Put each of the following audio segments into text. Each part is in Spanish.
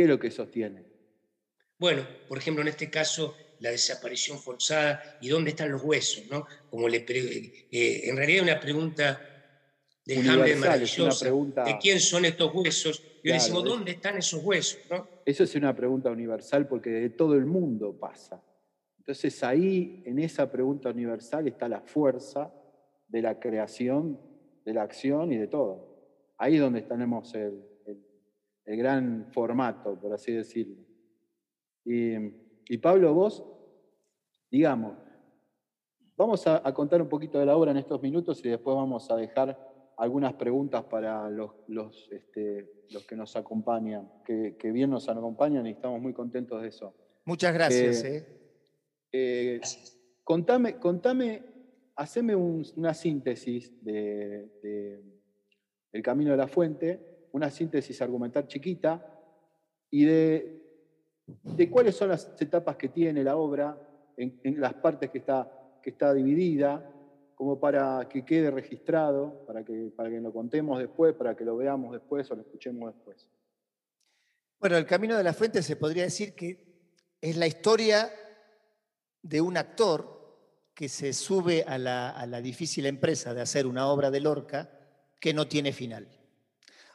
¿Qué es lo que sostiene? Bueno, por ejemplo, en este caso, la desaparición forzada y dónde están los huesos, ¿no? Como le eh, en realidad una pregunta de Hamlet maravillosa, pregunta... de quién son estos huesos, y le decimos, ¿dónde están esos huesos? ¿no? Eso es una pregunta universal porque de todo el mundo pasa. Entonces ahí, en esa pregunta universal, está la fuerza de la creación, de la acción y de todo. Ahí es donde tenemos el, gran formato, por así decirlo. Y, y Pablo, vos, digamos, vamos a, contar un poquito de la obra en estos minutos y después vamos a dejar algunas preguntas para los, los, este, los que nos acompañan, que, bien nos acompañan y estamos muy contentos de eso. Muchas gracias. Eh, eh, contame, contame, haceme una síntesis de, El Camino de la Fuente, una síntesis argumental chiquita y de, cuáles son las etapas que tiene la obra, en, en las partes que está, que está dividida, como para que quede registrado, para que, para que lo contemos después, para que lo veamos después o lo escuchemos después. Bueno, el Camino de la Fuente se podría decir que es la historia de un actor que se sube a la, a la difícil empresa de hacer una obra de Lorca que no tiene final.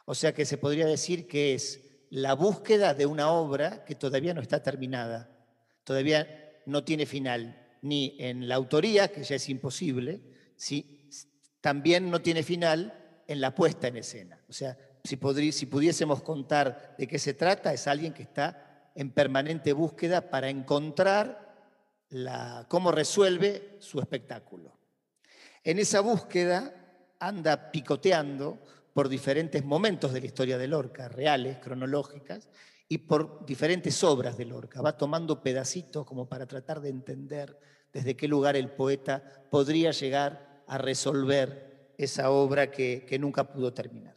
O sea que se podría decir que es la búsqueda de una obra que todavía no está terminada, todavía no tiene final, ni en la autoría, que ya es imposible, si también no tiene final en la puesta en escena. O sea, si, si pudiésemos contar de qué se trata, es alguien que está en permanente búsqueda para encontrar la, cómo resuelve su espectáculo. En esa búsqueda anda picoteando por diferentes momentos de la historia de Lorca, reales, cronológicas, y por diferentes obras de Lorca. Va tomando pedacitos como para tratar de entender desde qué lugar el poeta podría llegar a resolver esa obra que, nunca pudo terminar.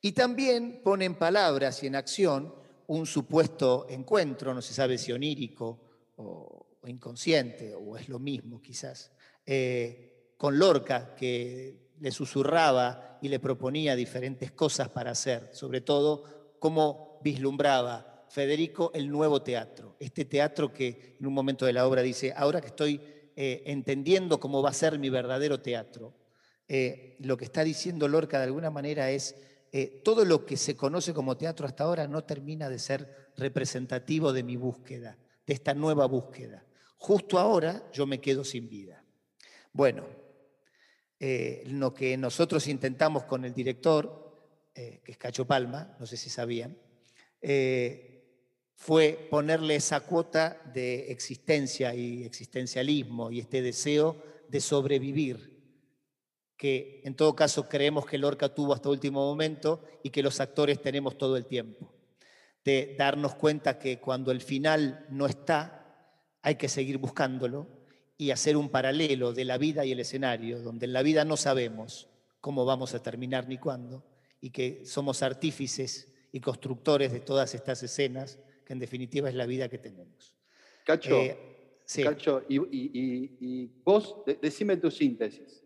Y también pone en palabras y en acción un supuesto encuentro, no se sabe si onírico o, inconsciente, o es lo mismo quizás, eh, con Lorca, que le susurraba y le proponía diferentes cosas para hacer, sobre todo cómo vislumbraba Federico el nuevo teatro, este teatro que en un momento de la obra dice, ahora que estoy eh, entendiendo cómo va a ser mi verdadero teatro, eh, lo que está diciendo Lorca de alguna manera es, eh, todo lo que se conoce como teatro hasta ahora no termina de ser representativo de mi búsqueda, de esta nueva búsqueda. Justo ahora yo me quedo sin vida. Bueno, lo que nosotros intentamos con el director, que es Cacho Palma, no sé si sabían, fue ponerle esa cuota de existencia y existencialismo y este deseo de sobrevivir, que en todo caso creemos que Lorca tuvo hasta último momento y que los actores tenemos todo el tiempo, de darnos cuenta que cuando el final no está, hay que seguir buscándolo y hacer un paralelo de la vida y el escenario, donde en la vida no sabemos cómo vamos a terminar ni cuándo, y que somos artífices y constructores de todas estas escenas en definitiva es la vida que tenemos. Cacho, eh, Cacho y, vos, decime tu síntesis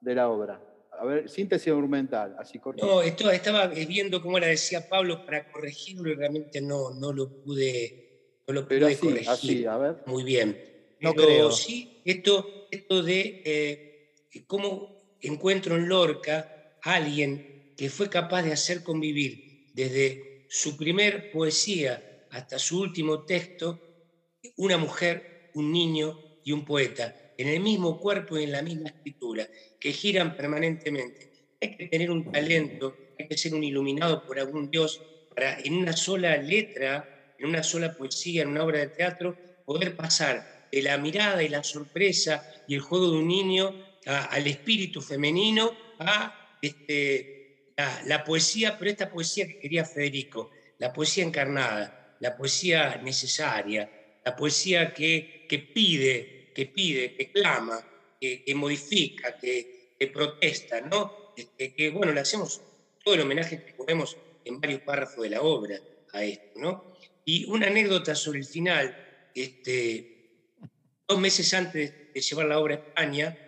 de la obra. A ver, síntesis argumental, así corto. No, estaba viendo cómo la decía Pablo para corregirlo y realmente no, no lo pude, no lo pude Pero corregir. Así, a ver. Muy bien. No creo. Sí, esto, esto de eh, cómo encuentro en Lorca a alguien que fue capaz de hacer convivir desde su primer poesía hasta su último texto, una mujer, un niño y un poeta, en el mismo cuerpo y en la misma escritura, que giran permanentemente. Hay que tener un talento, hay que ser un iluminado por algún Dios para en una sola letra, en una sola poesía, en una obra de teatro, poder pasar de la mirada y la sorpresa y el juego de un niño al espíritu femenino a este, la, poesía, pero esta poesía que quería Federico, la poesía encarnada, la poesía necesaria, la poesía que, que pide, que pide, que clama, que, modifica, que, protesta, ¿no? Este, que, bueno, le hacemos todo el homenaje que podemos en varios párrafos de la obra a esto, ¿no? Y una anécdota sobre el final, este, dos meses antes de llevar la obra a España,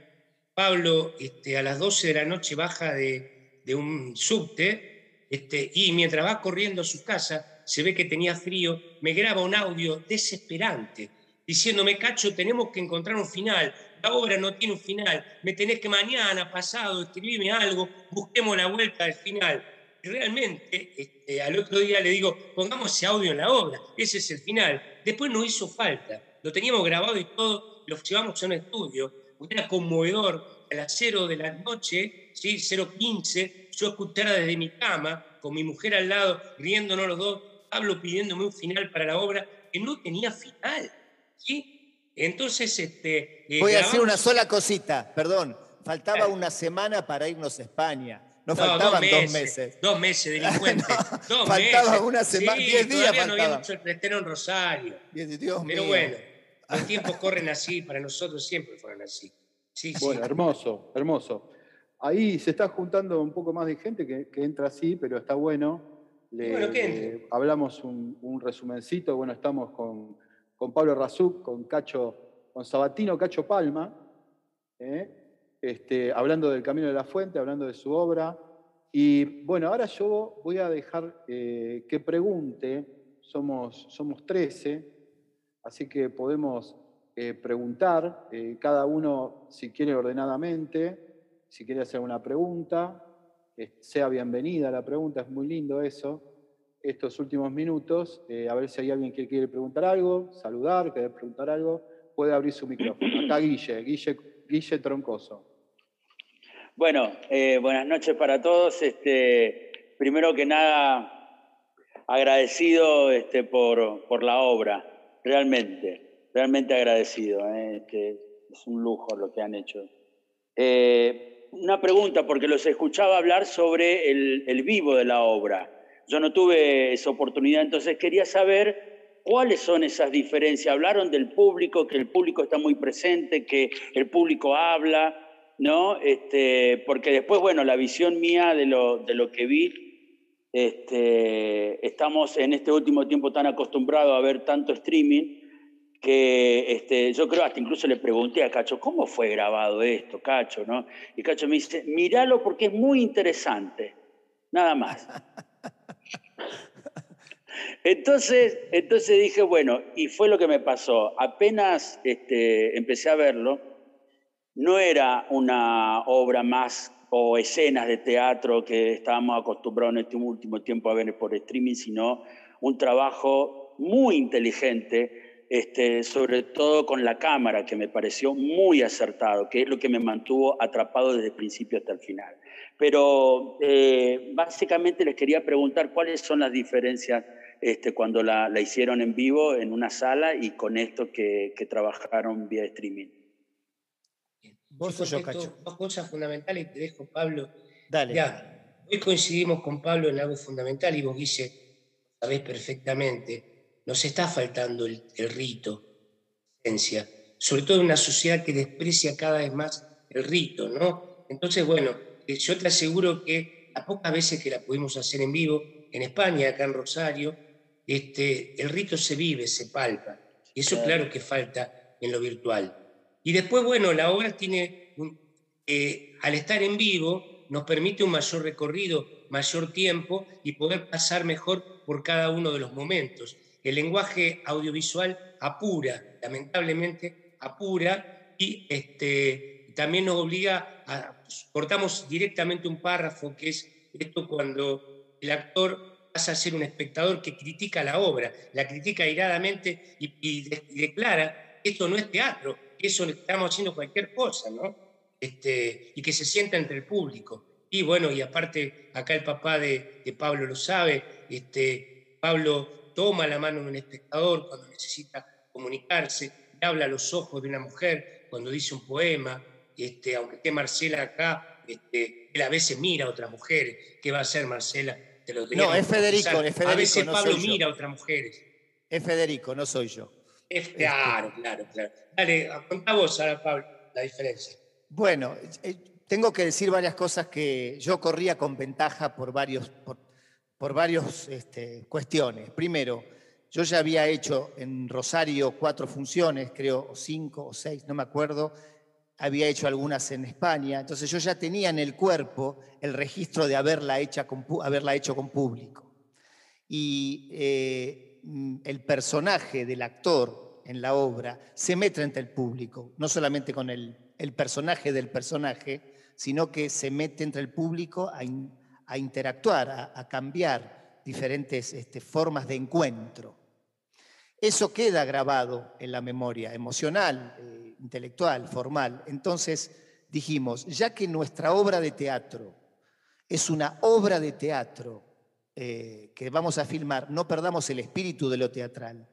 Pablo este, a las 12 de la noche baja de, de un subte Este, y mientras va corriendo a su casa, se ve que tenía frío, me graba un audio desesperante, diciéndome, Cacho, tenemos que encontrar un final, la obra no tiene un final, me tenés que mañana, pasado, escribirme algo, busquemos la vuelta al final. Y realmente, este, al otro día le digo, pongamos ese audio en la obra, ese es el final. Después no hizo falta, lo teníamos grabado y todo, lo llevamos a un estudio, era conmovedor, a las 0 de la noche, ¿sí? 0.15, yo escuchara desde mi cama, con mi mujer al lado, riéndonos los dos, Pablo pidiéndome un final para la obra, que no tenía final. ¿sí? Entonces, este, eh, Voy a hacer una sola cosita, perdón. Faltaba una semana para irnos a España. No, faltaban dos meses. Dos meses, delincuente. dos faltaba una semana, diez días no habíamos hecho el en Rosario. Pero bueno, los tiempos corren así, para nosotros siempre fueron así. bueno, hermoso, hermoso. Ahí se está juntando un poco más de gente que, entra así, pero está bueno. Le, hablamos un, un, resumencito. Bueno, estamos con, con Pablo Razuk, con Cacho, con Sabatino Cacho Palma, ¿eh? este, hablando del Camino de la Fuente, hablando de su obra. Y bueno, ahora yo voy a dejar eh, que pregunte, somos, somos 13, así que podemos eh, preguntar, eh, cada uno si quiere ordenadamente, si quiere hacer una pregunta, sea bienvenida la pregunta, es muy lindo eso, estos últimos minutos, eh, a ver si hay alguien que quiere preguntar algo, saludar, quiere preguntar algo, puede abrir su micrófono. Acá Guille, Guille, Troncoso. Bueno, buenas noches para todos. Este, primero que nada, agradecido este, por, por la obra realmente, realmente agradecido. ¿eh? Es un lujo lo que han hecho. Eh, una pregunta, porque los escuchaba hablar sobre el, vivo de la obra. Yo no tuve esa oportunidad, entonces quería saber cuáles son esas diferencias. Hablaron del público, que el público está muy presente, que el público habla, ¿no? Este, porque después, bueno, la visión mía de lo, de lo que vi este, estamos en este último tiempo tan acostumbrados a ver tanto streaming que este, yo creo hasta incluso le pregunté a Cacho, ¿cómo fue grabado esto, Cacho? ¿no? Y Cacho me dice, míralo porque es muy interesante, nada más. Entonces, entonces dije, bueno, y fue lo que me pasó. Apenas este, empecé a verlo, no era una obra más o escenas de teatro que estábamos acostumbrados en este último tiempo a ver por streaming, sino un trabajo muy inteligente, este, sobre todo con la cámara, que me pareció muy acertado, que es lo que me mantuvo atrapado desde el principio hasta el final. Pero eh, básicamente les quería preguntar cuáles son las diferencias este, cuando la, hicieron en vivo en una sala y con esto que, que trabajaron vía streaming. Dos cosas fundamentales y te dejo, Pablo. Dale. Ya, hoy coincidimos con Pablo en algo fundamental y vos, Guille, sabés perfectamente, nos está faltando el, rito, esencia, sobre todo en una sociedad que desprecia cada vez más el rito, ¿no? Entonces, bueno, eh, yo te aseguro que las pocas veces que la pudimos hacer en vivo, en España, acá en Rosario, este, el rito se vive, se palpa. Y eso claro que falta en lo virtual. Y después, bueno, la obra tiene, eh, al estar en vivo, nos permite un mayor recorrido, mayor tiempo y poder pasar mejor por cada uno de los momentos. El lenguaje audiovisual apura, lamentablemente apura, y este, también nos obliga a, cortamos directamente un párrafo, que es esto cuando el actor pasa a ser un espectador que critica la obra, la critica airadamente y, y declara, esto no es teatro, eso le estamos haciendo cualquier cosa, ¿no? Este, y que se sienta entre el público. Y bueno, y aparte, acá el papá de, Pablo lo sabe, este, Pablo toma la mano de un espectador cuando necesita comunicarse, le habla a los ojos de una mujer cuando dice un poema, este, aunque esté Marcela acá, este, él a veces mira a otras mujeres. ¿Qué va a hacer Marcela? Te lo no, es Federico, es Federico. A veces Pablo mira a otras mujeres. Es Federico, no soy yo. Es, claro, claro, claro. Dale, contá vos ahora, Pablo, la diferencia. Bueno, eh, tengo que decir varias cosas que yo corría con ventaja por varios, por, por varios este, cuestiones. Primero, yo ya había hecho en Rosario cuatro funciones, creo, o cinco o seis, no me acuerdo, había hecho algunas en España, entonces yo ya tenía en el cuerpo el registro de haberla, hecha haberla hecho con público. Y eh, el personaje del actor en la obra se mete entre el público, no solamente con el, personaje del personaje, sino que se mete entre el público a, interactuar, a, cambiar diferentes este, formas de encuentro. Eso queda grabado en la memoria emocional, eh, intelectual, formal. Entonces dijimos, ya que nuestra obra de teatro es una obra de teatro eh, que vamos a filmar, no perdamos el espíritu de lo teatral.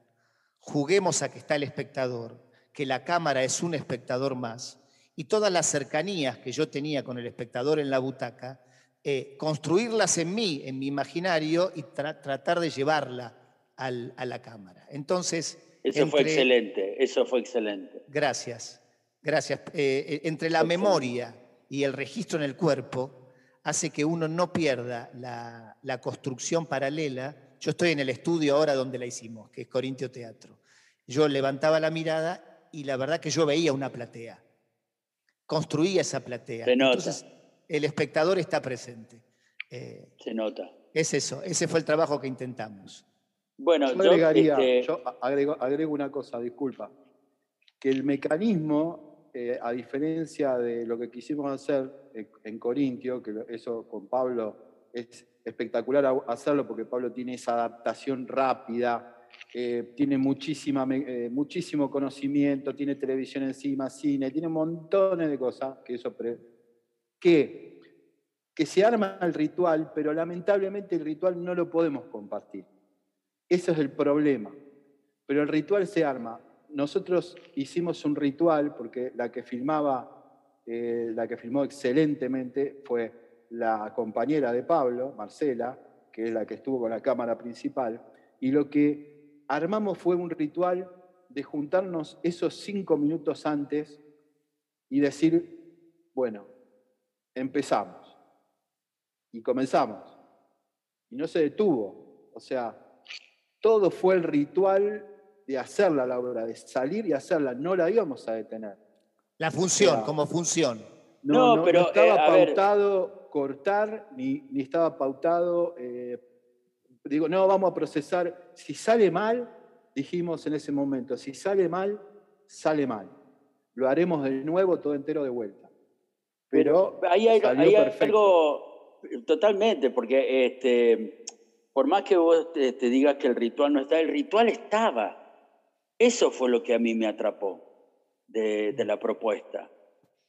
Juguemos a que está el espectador, que la cámara es un espectador más. Y todas las cercanías que yo tenía con el espectador en la butaca, eh, construirlas en mí, en mi imaginario, y tratar de llevarla a la Cámara. Entonces... Eso fue excelente, eso fue excelente. Gracias, gracias. Eh, eh, entre la memoria y el registro en el cuerpo hace que uno no pierda la, la construcción paralela. Yo estoy en el estudio ahora donde la hicimos, que es Corintio Teatro. Yo levantaba la mirada y la verdad que yo veía una platea. Construía esa platea. Se nota. Entonces, el espectador está presente. Eh, Se nota. Es eso, ese fue el trabajo que intentamos. Bueno, yo, agregaría, este, yo agrego, una cosa, disculpa, que el mecanismo, eh, a diferencia de lo que quisimos hacer en, Corintio, que eso con Pablo es espectacular hacerlo porque Pablo tiene esa adaptación rápida, eh, tiene muchísima, eh, muchísimo conocimiento, tiene televisión encima, cine, tiene montones de cosas que eso que, que se arma el ritual, pero lamentablemente el ritual no lo podemos compartir. Ese es el problema. Pero el ritual se arma. Nosotros hicimos un ritual, porque la que filmaba, eh, la que filmó excelentemente fue la compañera de Pablo, Marcela, que es la que estuvo con la cámara principal, y lo que armamos fue un ritual de juntarnos esos cinco minutos antes y decir, bueno, empezamos. Y comenzamos. Y no se detuvo. O sea, todo fue el ritual de hacerla la obra, de salir y hacerla, no la íbamos a detener. La función, como función. No, pero, no estaba eh, pautado cortar, ni, ni, estaba pautado, eh, digo, no, vamos a procesar, si sale mal, dijimos en ese momento, si sale mal, sale mal. Lo haremos de nuevo, todo entero de vuelta. Pero, ahí hay, hay algo totalmente, porque este, por más que vos te, digas que el ritual no está, el ritual estaba. Eso fue lo que a mí me atrapó de, la propuesta.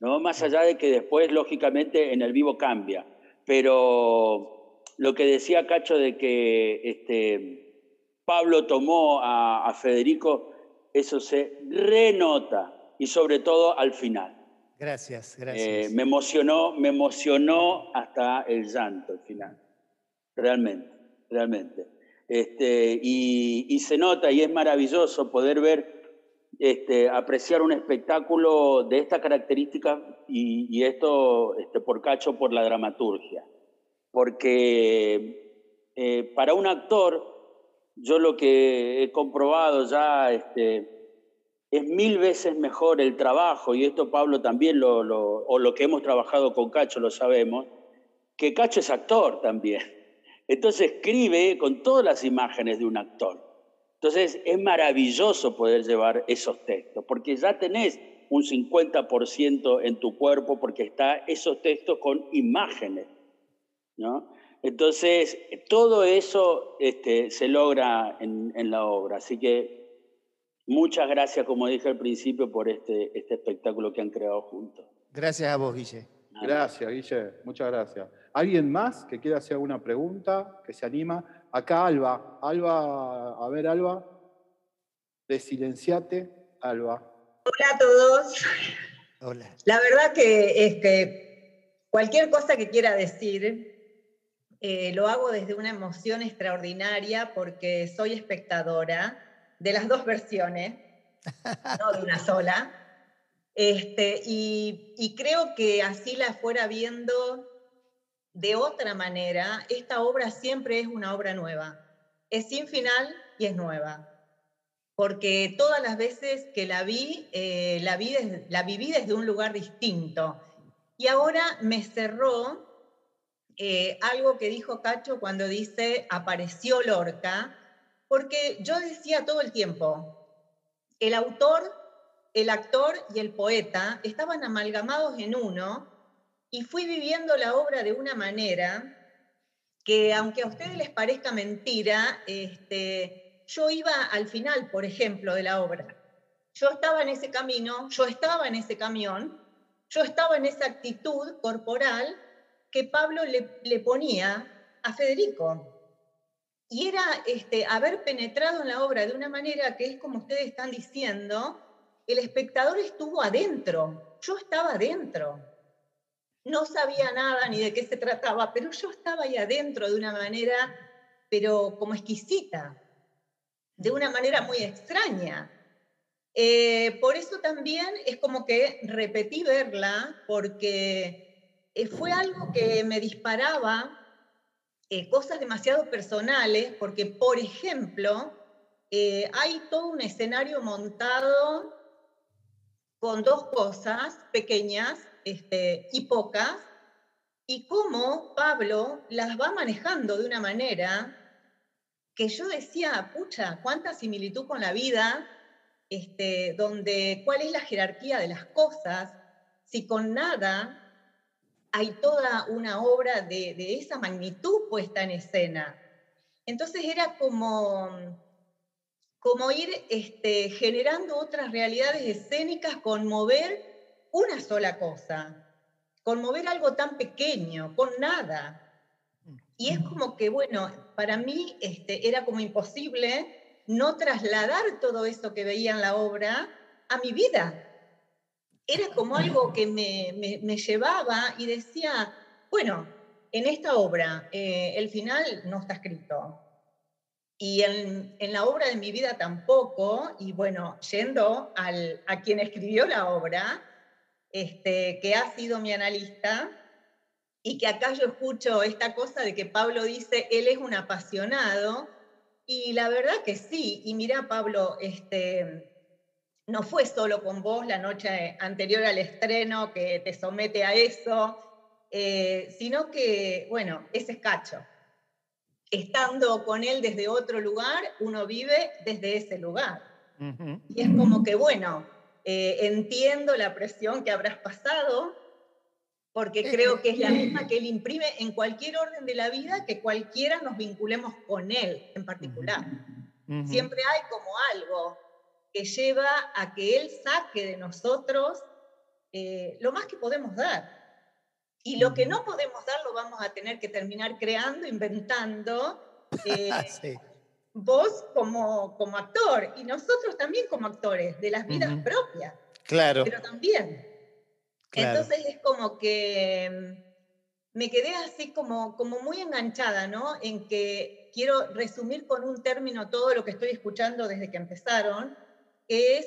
¿no? Más allá de que después, lógicamente, en el vivo cambia. Pero lo que decía Cacho de que este, Pablo tomó a, Federico, eso se renota y sobre todo al final. Gracias, gracias. Eh, me emocionó, me emocionó hasta el llanto al final, realmente realmente. Este, y, se nota y es maravilloso poder ver, este, apreciar un espectáculo de esta característica y, esto este, por cacho por la dramaturgia. Porque eh, para un actor, yo lo que he comprobado ya este, es mil veces mejor el trabajo, y esto Pablo también lo, o lo que hemos trabajado con Cacho lo sabemos, que Cacho es actor también. Entonces escribe con todas las imágenes de un actor. Entonces es maravilloso poder llevar esos textos, porque ya tenés un 50% en tu cuerpo, porque está esos textos con imágenes. ¿no? Entonces, todo eso este, se logra en, la obra. Así que muchas gracias, como dije al principio, por este, este espectáculo que han creado juntos. Gracias a vos, Guille. Gracias, Guille. Muchas gracias. ¿Alguien más que quiera hacer alguna pregunta, que se anima? Acá Alba. Alba, a ver, Alba. Desilenciate, Alba. Hola a todos. Hola. La verdad que este, cualquier cosa que quiera decir, eh, lo hago desde una emoción extraordinaria porque soy espectadora de las dos versiones, no de una sola. Este, y, y, creo que así la fuera viendo de otra manera, esta obra siempre es una obra nueva. Es sin final y es nueva. porque todas las veces que la vi, eh, la, vi la viví desde un lugar distinto. Y ahora me cerró eh, algo que dijo Cacho cuando dice apareció Lorca, porque yo decía todo el tiempo, el autor, el actor y el poeta estaban amalgamados en uno y fui viviendo la obra de una manera que aunque a ustedes les parezca mentira, este, yo iba al final, por ejemplo, de la obra. Yo estaba en ese camino, yo estaba en ese camión, yo estaba en esa actitud corporal que Pablo le, ponía a Federico. Y era este, haber penetrado en la obra de una manera que es como ustedes están diciendo, el espectador estuvo adentro, yo estaba adentro. No sabía nada ni de qué se trataba, pero yo estaba ahí adentro de una manera, pero como exquisita, de una manera muy extraña. Eh, por eso también es como que repetí verla, porque eh, fue algo que me disparaba eh, cosas demasiado personales, porque, por ejemplo, hay todo un escenario montado con dos cosas pequeñas este, y pocas, y cómo Pablo las va manejando de una manera que yo decía, pucha, cuánta similitud con la vida, este, donde cuál es la jerarquía de las cosas, si con nada hay toda una obra de, esa magnitud puesta en escena. Entonces era como, como ir este, generando otras realidades escénicas, conmover una sola cosa, conmover algo tan pequeño, con nada. Y es como que, bueno, para mí este, era como imposible no trasladar todo eso que veía en la obra a mi vida era como algo que me, llevaba y decía, bueno, en esta obra eh, el final no está escrito. Y en, la obra de mi vida tampoco, y bueno, yendo al, a quien escribió la obra, este, que ha sido mi analista, y que acá yo escucho esta cosa de que Pablo dice, él es un apasionado, y la verdad que sí, y mira Pablo, este, no fue solo con vos la noche anterior al estreno que te somete a eso, eh, sino que, bueno, ese es Cacho. Estando con él desde otro lugar, uno vive desde ese lugar. Y es como que, bueno, eh, entiendo la presión que habrás pasado, porque creo que es la misma que él imprime en cualquier orden de la vida que cualquiera nos vinculemos con él en particular. Siempre hay como algo que lleva a que Él saque de nosotros eh, lo más que podemos dar. Y lo que no podemos dar lo vamos a tener que terminar creando, inventando. Eh, vos como, como actor y nosotros también como actores de las vidas propias. Claro. Pero también. Entonces es como que mm, me quedé así como, como muy enganchada, ¿no? En que quiero resumir con un término todo lo que estoy escuchando desde que empezaron, es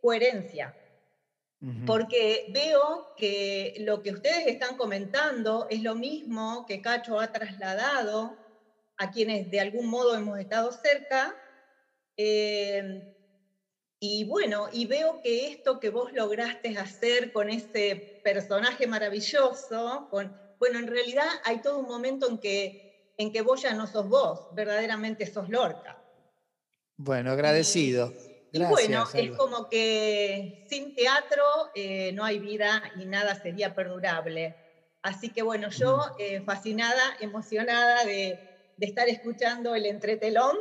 coherencia. Porque veo que lo que ustedes están comentando es lo mismo que Cacho ha trasladado a quienes de algún modo hemos estado cerca. Eh, y bueno, y veo que esto que vos lograste hacer con ese personaje maravilloso, con, bueno, en realidad hay todo un momento en que, en que vos ya no sos vos, verdaderamente sos Lorca. Bueno, agradecido y bueno, es como que sin teatro eh, no hay vida y nada sería perdurable. Así que bueno, yo mm. eh, fascinada, emocionada de, estar escuchando el entretelón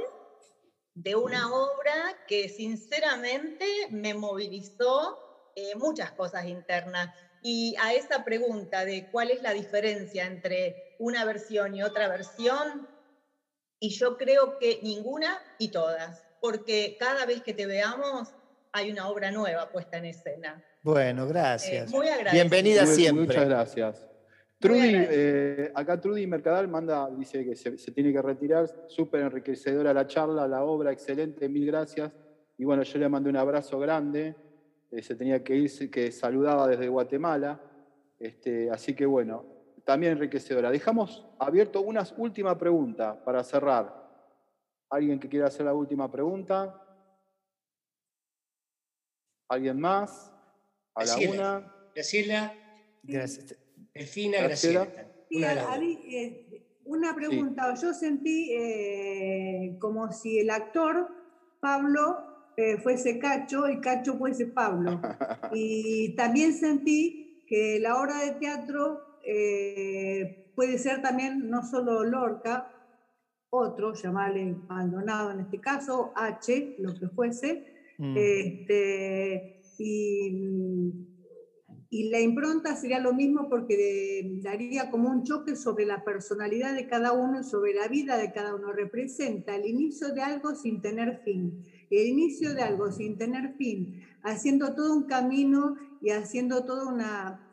de una obra que sinceramente me movilizó eh, muchas cosas internas. Y a esa pregunta de cuál es la diferencia entre una versión y otra versión, y yo creo que ninguna y todas porque cada vez que te veamos hay una obra nueva puesta en escena. Bueno, gracias. Eh, muy Bienvenida siempre. Muchas gracias. Trudy, eh, acá Trudy Mercadal manda, dice que se, tiene que retirar, súper enriquecedora la charla, la obra, excelente, mil gracias. Y bueno, yo le mandé un abrazo grande, eh, se tenía que ir, que saludaba desde Guatemala. Este, así que bueno, también enriquecedora. Dejamos abierto una última pregunta para cerrar. ¿Alguien que quiera hacer la última pregunta? ¿Alguien más? A la Graciela. una. Graciela, Gracias. Delfina, Graciela. Graciela. Sí, Una a mí, eh, una pregunta. Yo sentí eh, como si el actor Pablo eh, fuese Cacho y Cacho fuese Pablo. Y también sentí que la obra de teatro eh, puede ser también no solo Lorca, otro, llamarle Maldonado en este caso, H, lo que fuese, Mm. este, y, y la impronta sería lo mismo porque daría como un choque sobre la personalidad de cada uno sobre la vida de cada uno. Representa el inicio de algo sin tener fin. El inicio de algo sin tener fin, haciendo todo un camino y haciendo toda una,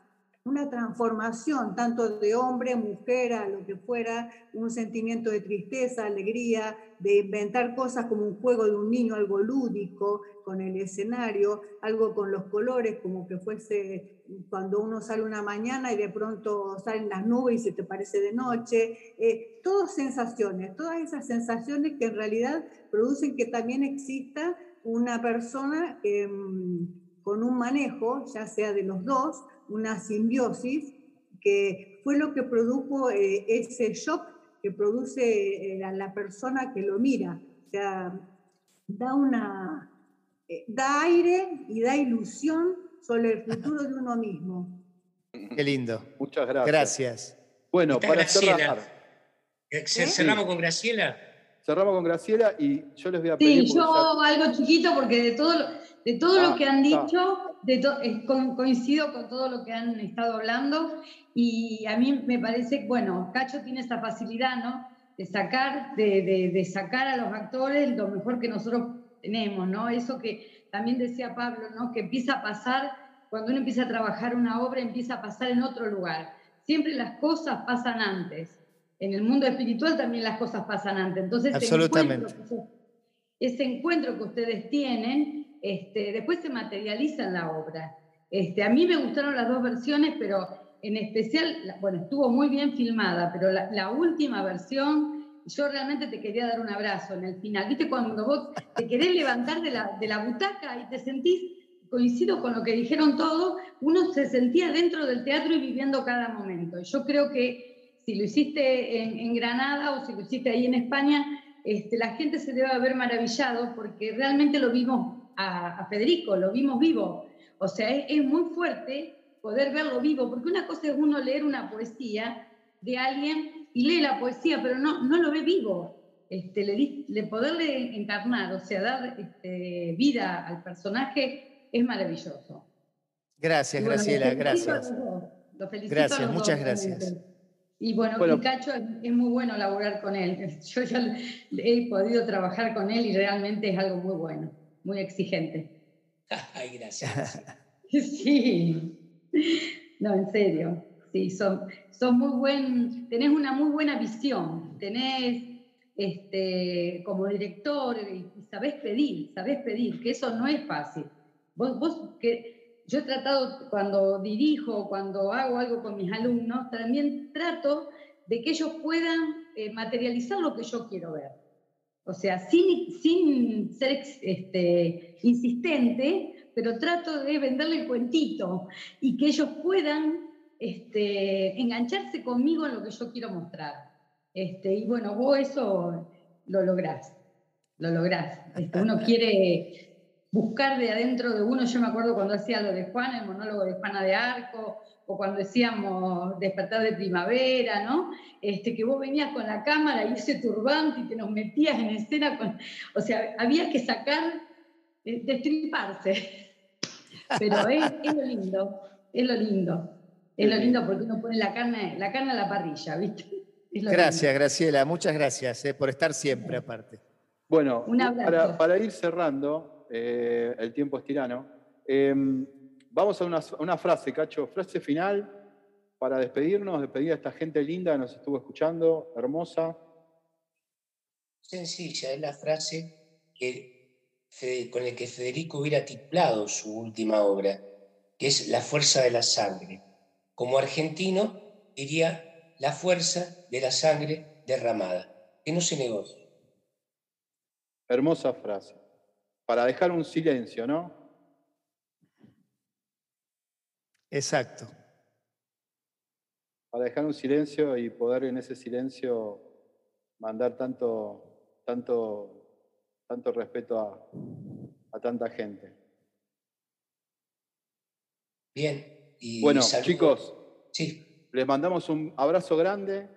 una transformación, tanto de hombre, mujer, a lo que fuera, un sentimiento de tristeza, alegría, de inventar cosas como un juego de un niño, algo lúdico con el escenario, algo con los colores, como que fuese cuando uno sale una mañana y de pronto salen las nubes y se te parece de noche. Eh, todas sensaciones, todas esas sensaciones que en realidad producen que también exista una persona em, con un manejo, ya sea de los dos, una simbiosis, que fue lo que produjo eh, ese shock que produce eh, a la persona que lo mira. O sea, da una eh, da aire y da ilusión sobre el futuro de uno mismo. Qué lindo. Muchas gracias. Gracias. Bueno, para Graciela. cerrar, Eh, ¿Cerramos con Graciela? cerramos con Graciela y yo les voy a pedir. Sí, yo algo chiquito porque de todo lo, de todo Ah, lo que han dicho, de eh, co- coincido con todo lo que han estado hablando y a mí me parece, bueno, Cacho tiene esa facilidad, ¿no? De sacar, de, de- de sacar a los actores lo mejor que nosotros tenemos, ¿no? Eso que también decía Pablo, ¿no? Que empieza a pasar, cuando uno empieza a trabajar una obra, empieza a pasar en otro lugar. Siempre las cosas pasan antes. En el mundo espiritual también las cosas pasan antes. Entonces, ese Absolutamente. encuentro que se- ese encuentro que ustedes tienen, este, después se materializa en la obra. Este, a mí me gustaron las dos versiones, pero en especial, bueno, estuvo muy bien filmada, pero la, la última versión, yo realmente te quería dar un abrazo en el final. ¿Viste cuando vos te querés levantar de la, de la butaca y te sentís, coincido con lo que dijeron todos, uno se sentía dentro del teatro y viviendo cada momento. Yo creo que si lo hiciste en, en Granada o si lo hiciste ahí en España, este, la gente se debe haber maravillado porque realmente lo vimos a, a Federico, lo vimos vivo. O sea, es, es muy fuerte poder verlo vivo, porque una cosa es uno leer una poesía de alguien y lee la poesía, pero no, no lo ve vivo. Este, le, le poderle encarnar, o sea, dar este, vida al personaje es maravilloso. Gracias, bueno, Graciela, gracias. los felicito Gracias, a los muchas dos, gracias. Y bueno, Bueno. Cacho es, es muy bueno laburar con él. Yo ya he podido trabajar con él y realmente es algo muy bueno, muy exigente. Ay, gracias. Sí, no, en serio. Sí, son, son muy buen, tenés una muy buena visión, tenés este, como director y y sabés pedir, sabés pedir, que eso no es fácil. Vos, vos que yo he tratado cuando dirijo, cuando hago algo con mis alumnos, también trato de que ellos puedan eh, materializar lo que yo quiero ver. O sea, sin, sin ser este, insistente, pero trato de venderle el cuentito y que ellos puedan este, engancharse conmigo en lo que yo quiero mostrar. Este, y bueno, vos eso lo lográs, lo lográs. Este, uno quiere buscar de adentro de uno, yo me acuerdo cuando hacía lo de Juana, el monólogo de Juana de Arco, o cuando decíamos despertar de primavera, ¿no? Este, que vos venías con la cámara y ese turbante y te nos metías en escena con... O sea, había que sacar, eh, destriparse. Pero es, es lo lindo, es lo lindo. Es lo lindo porque uno pone la carne, la carne a la parrilla, ¿viste? Gracias, Graciela, muchas gracias eh, por estar siempre aparte. Bueno, Un abrazo. para, para ir cerrando, eh, el tiempo es tirano, eh, vamos a una, una frase, Cacho, frase final para despedirnos, despedir a esta gente linda que nos estuvo escuchando, hermosa. Sencilla, es la frase que, con la que Federico hubiera titulado su última obra, que es La fuerza de la sangre. Como argentino, diría la fuerza de la sangre derramada, que no se negocia. Hermosa frase. Para dejar un silencio, ¿no? Exacto. Para dejar un silencio y poder en ese silencio mandar tanto, tanto, tanto respeto a, a tanta gente. Bien. Y Bueno, saludo- chicos, Sí, les mandamos un abrazo grande.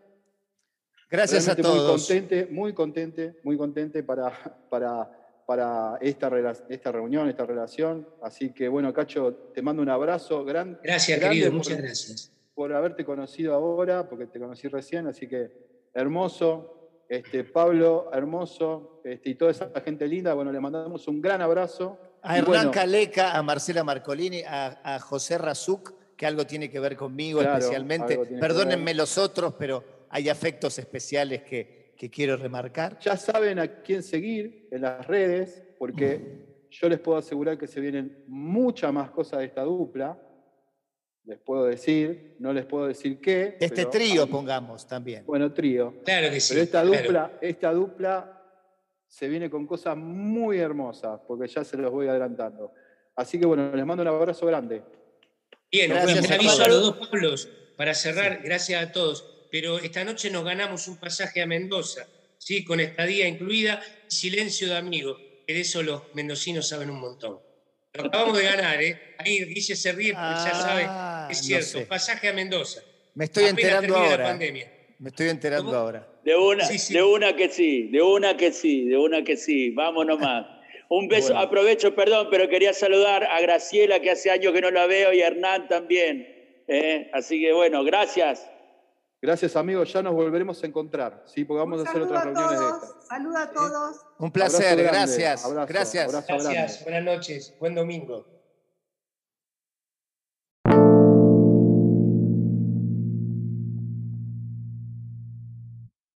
Gracias a Realmente Muy todos. contente, muy contente, muy contente para, para, para esta, esta reunión, esta relación. Así que bueno, Cacho, te mando un abrazo gran, gracias, grande querido, por- muchas gracias. por haberte conocido ahora, porque te conocí recién, así que hermoso. Este, Pablo, hermoso, este, y toda esa gente linda, bueno, le mandamos un gran abrazo. A Y Hernán bueno, Caleca, a Marcela Marcolini, a, a José Razuk, que algo tiene que ver conmigo Claro, especialmente. Perdónenme los otros, pero hay afectos especiales que, que quiero remarcar. ya saben a quién seguir en las redes, porque yo les puedo asegurar que se vienen muchas más cosas de esta dupla. Les puedo decir, no les puedo decir qué. Este pero- trío, pongamos también. Bueno, trío. Claro que sí. Pero esta claro. dupla, esta dupla se viene con cosas muy hermosas, porque ya se los voy adelantando. Así que bueno, les mando un abrazo grande. Bien, Gracias un a aviso a todos. los dos Pablos para cerrar, gracias a todos. Pero esta noche nos ganamos un pasaje a Mendoza, ¿sí? con estadía incluida, silencio de amigo, que de eso los mendocinos saben un montón. Lo acabamos de ganar, ¿eh? Ahí dice se ríe porque ya sabe, Ah, es no cierto, sé. pasaje a Mendoza. Me estoy Apenas enterando la ahora. pandemia. Me estoy enterando ¿Cómo? ahora. De una, Sí, sí. de una que sí, de una que sí, de una que sí. Vamos nomás. Un beso, Bueno. aprovecho, perdón, pero quería saludar a Graciela, que hace años que no la veo, y a Hernán también. ¿eh? Así que bueno, gracias. Gracias amigos, ya nos volveremos a encontrar, ¿sí? porque vamos Un a hacer otras a reuniones de todos. estas. Saludo a todos. Un placer, gracias. abrazo, gracias. abrazo grande. Gracias, buenas noches, buen domingo.